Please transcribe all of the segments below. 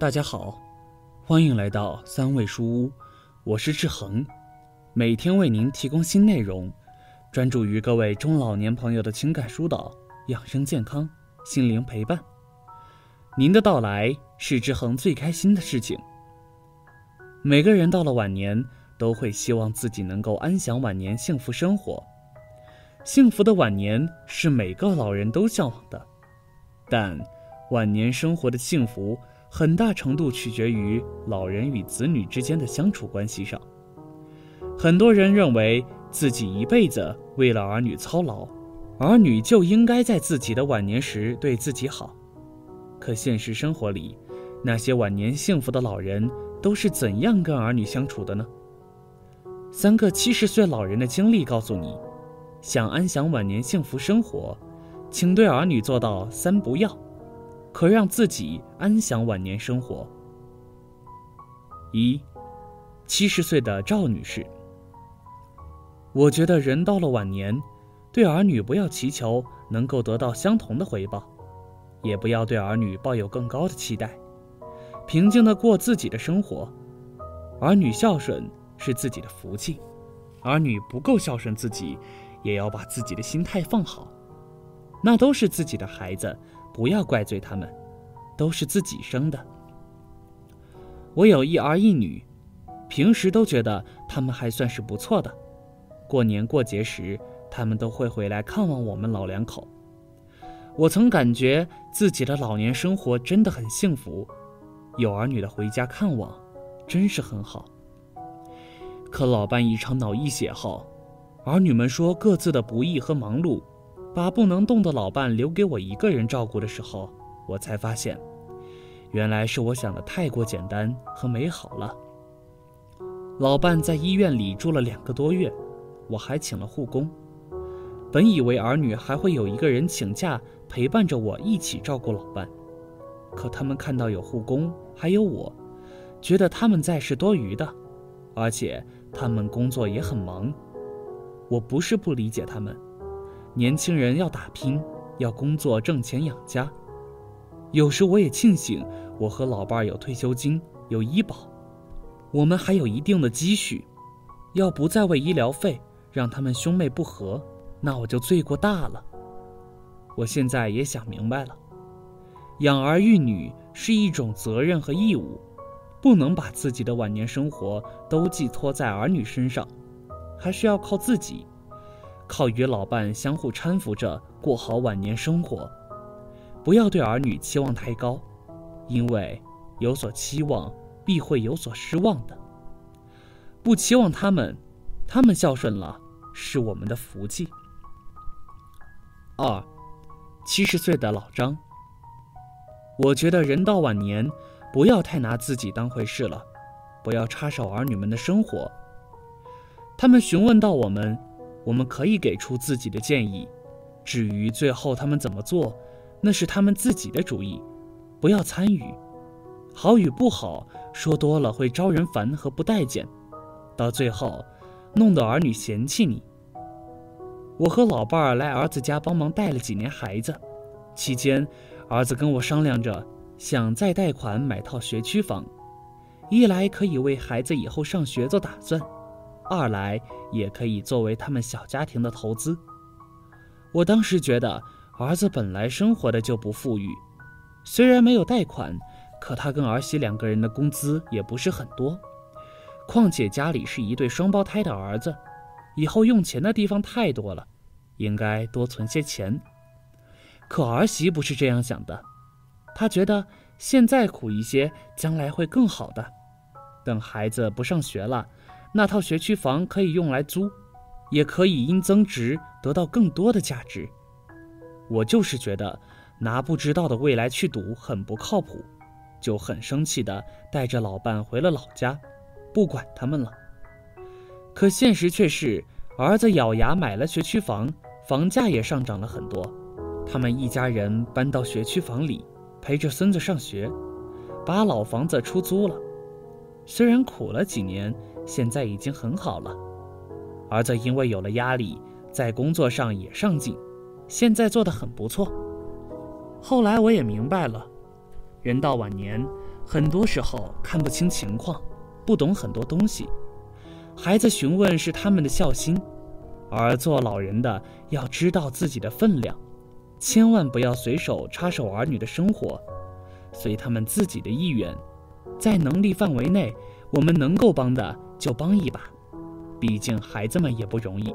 大家好，欢迎来到三味书屋，我是志恒，每天为您提供新内容，专注于各位中老年朋友的情感疏导、养生健康、心灵陪伴。您的到来是志恒最开心的事情。每个人到了晚年，都会希望自己能够安享晚年、幸福生活。幸福的晚年是每个老人都向往的，但晚年生活的幸福。很大程度取决于老人与子女之间的相处关系上。很多人认为自己一辈子为了儿女操劳，儿女就应该在自己的晚年时对自己好。可现实生活里，那些晚年幸福的老人都是怎样跟儿女相处的呢？三个七十岁老人的经历告诉你：想安享晚年幸福生活，请对儿女做到三不要。可让自己安享晚年生活。一，七十岁的赵女士。我觉得人到了晚年，对儿女不要祈求能够得到相同的回报，也不要对儿女抱有更高的期待，平静的过自己的生活。儿女孝顺是自己的福气，儿女不够孝顺自己，也要把自己的心态放好，那都是自己的孩子。不要怪罪他们，都是自己生的。我有一儿一女，平时都觉得他们还算是不错的。过年过节时，他们都会回来看望我们老两口。我曾感觉自己的老年生活真的很幸福，有儿女的回家看望，真是很好。可老伴一场脑溢血后，儿女们说各自的不易和忙碌。把不能动的老伴留给我一个人照顾的时候，我才发现，原来是我想的太过简单和美好了。老伴在医院里住了两个多月，我还请了护工。本以为儿女还会有一个人请假陪伴着我一起照顾老伴，可他们看到有护工还有我，觉得他们在是多余的，而且他们工作也很忙。我不是不理解他们。年轻人要打拼，要工作挣钱养家。有时我也庆幸，我和老伴儿有退休金，有医保，我们还有一定的积蓄。要不再为医疗费让他们兄妹不和，那我就罪过大了。我现在也想明白了，养儿育女是一种责任和义务，不能把自己的晚年生活都寄托在儿女身上，还是要靠自己。靠与老伴相互搀扶着过好晚年生活，不要对儿女期望太高，因为有所期望必会有所失望的。不期望他们，他们孝顺了是我们的福气。二，七十岁的老张，我觉得人到晚年，不要太拿自己当回事了，不要插手儿女们的生活。他们询问到我们。我们可以给出自己的建议，至于最后他们怎么做，那是他们自己的主意，不要参与。好与不好说多了会招人烦和不待见，到最后弄得儿女嫌弃你。我和老伴儿来儿子家帮忙带了几年孩子，期间儿子跟我商量着想再贷款买套学区房，一来可以为孩子以后上学做打算。二来也可以作为他们小家庭的投资。我当时觉得儿子本来生活的就不富裕，虽然没有贷款，可他跟儿媳两个人的工资也不是很多。况且家里是一对双胞胎的儿子，以后用钱的地方太多了，应该多存些钱。可儿媳不是这样想的，她觉得现在苦一些，将来会更好的。等孩子不上学了。那套学区房可以用来租，也可以因增值得到更多的价值。我就是觉得拿不知道的未来去赌很不靠谱，就很生气的带着老伴回了老家，不管他们了。可现实却是，儿子咬牙买了学区房，房价也上涨了很多。他们一家人搬到学区房里，陪着孙子上学，把老房子出租了。虽然苦了几年。现在已经很好了，儿子因为有了压力，在工作上也上进，现在做得很不错。后来我也明白了，人到晚年，很多时候看不清情况，不懂很多东西。孩子询问是他们的孝心，而做老人的要知道自己的分量，千万不要随手插手儿女的生活，随他们自己的意愿，在能力范围内，我们能够帮的就帮一把，毕竟孩子们也不容易。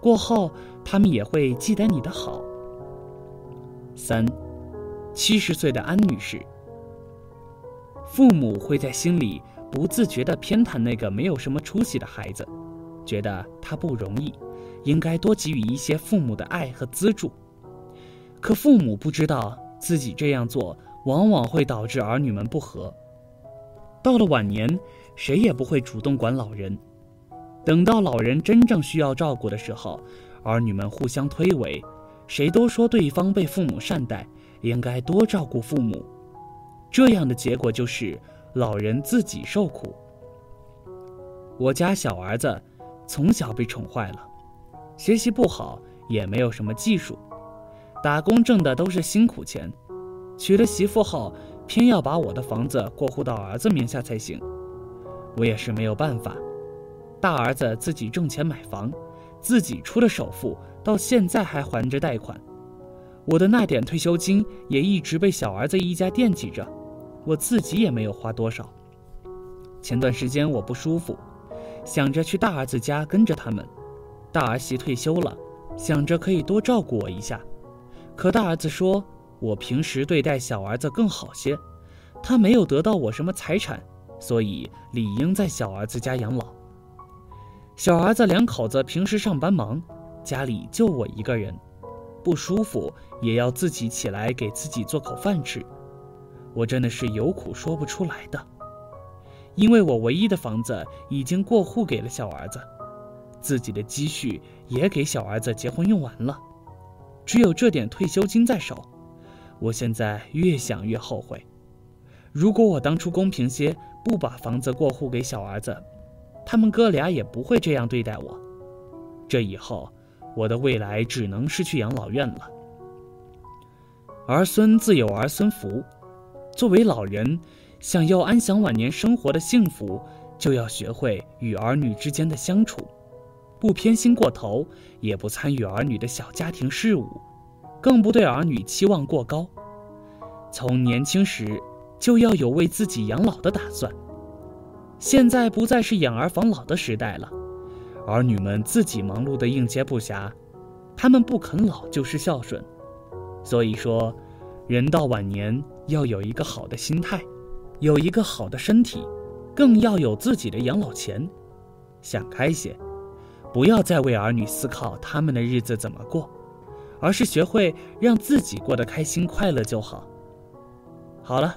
过后，他们也会记得你的好。三，七十岁的安女士，父母会在心里不自觉地偏袒那个没有什么出息的孩子，觉得他不容易，应该多给予一些父母的爱和资助。可父母不知道自己这样做往往会导致儿女们不和。到了晚年，谁也不会主动管老人。等到老人真正需要照顾的时候，儿女们互相推诿，谁都说对方被父母善待，应该多照顾父母。这样的结果就是老人自己受苦。我家小儿子从小被宠坏了，学习不好，也没有什么技术，打工挣的都是辛苦钱。娶了媳妇后，偏要把我的房子过户到儿子名下才行，我也是没有办法。大儿子自己挣钱买房，自己出了首付，到现在还还着贷款。我的那点退休金也一直被小儿子一家惦记着，我自己也没有花多少。前段时间我不舒服，想着去大儿子家跟着他们。大儿媳退休了，想着可以多照顾我一下。可大儿子说我平时对待小儿子更好些，他没有得到我什么财产，所以理应在小儿子家养老。小儿子两口子平时上班忙，家里就我一个人，不舒服也要自己起来给自己做口饭吃，我真的是有苦说不出来的。因为我唯一的房子已经过户给了小儿子，自己的积蓄也给小儿子结婚用完了，只有这点退休金在手，我现在越想越后悔。如果我当初公平些，不把房子过户给小儿子。他们哥俩也不会这样对待我，这以后我的未来只能是去养老院了。儿孙自有儿孙福，作为老人，想要安享晚年生活的幸福，就要学会与儿女之间的相处，不偏心过头，也不参与儿女的小家庭事务，更不对儿女期望过高。从年轻时就要有为自己养老的打算。现在不再是养儿防老的时代了，儿女们自己忙碌的应接不暇，他们不肯老就是孝顺。所以说，人到晚年要有一个好的心态，有一个好的身体，更要有自己的养老钱。想开些，不要再为儿女思考他们的日子怎么过，而是学会让自己过得开心快乐就好。好了，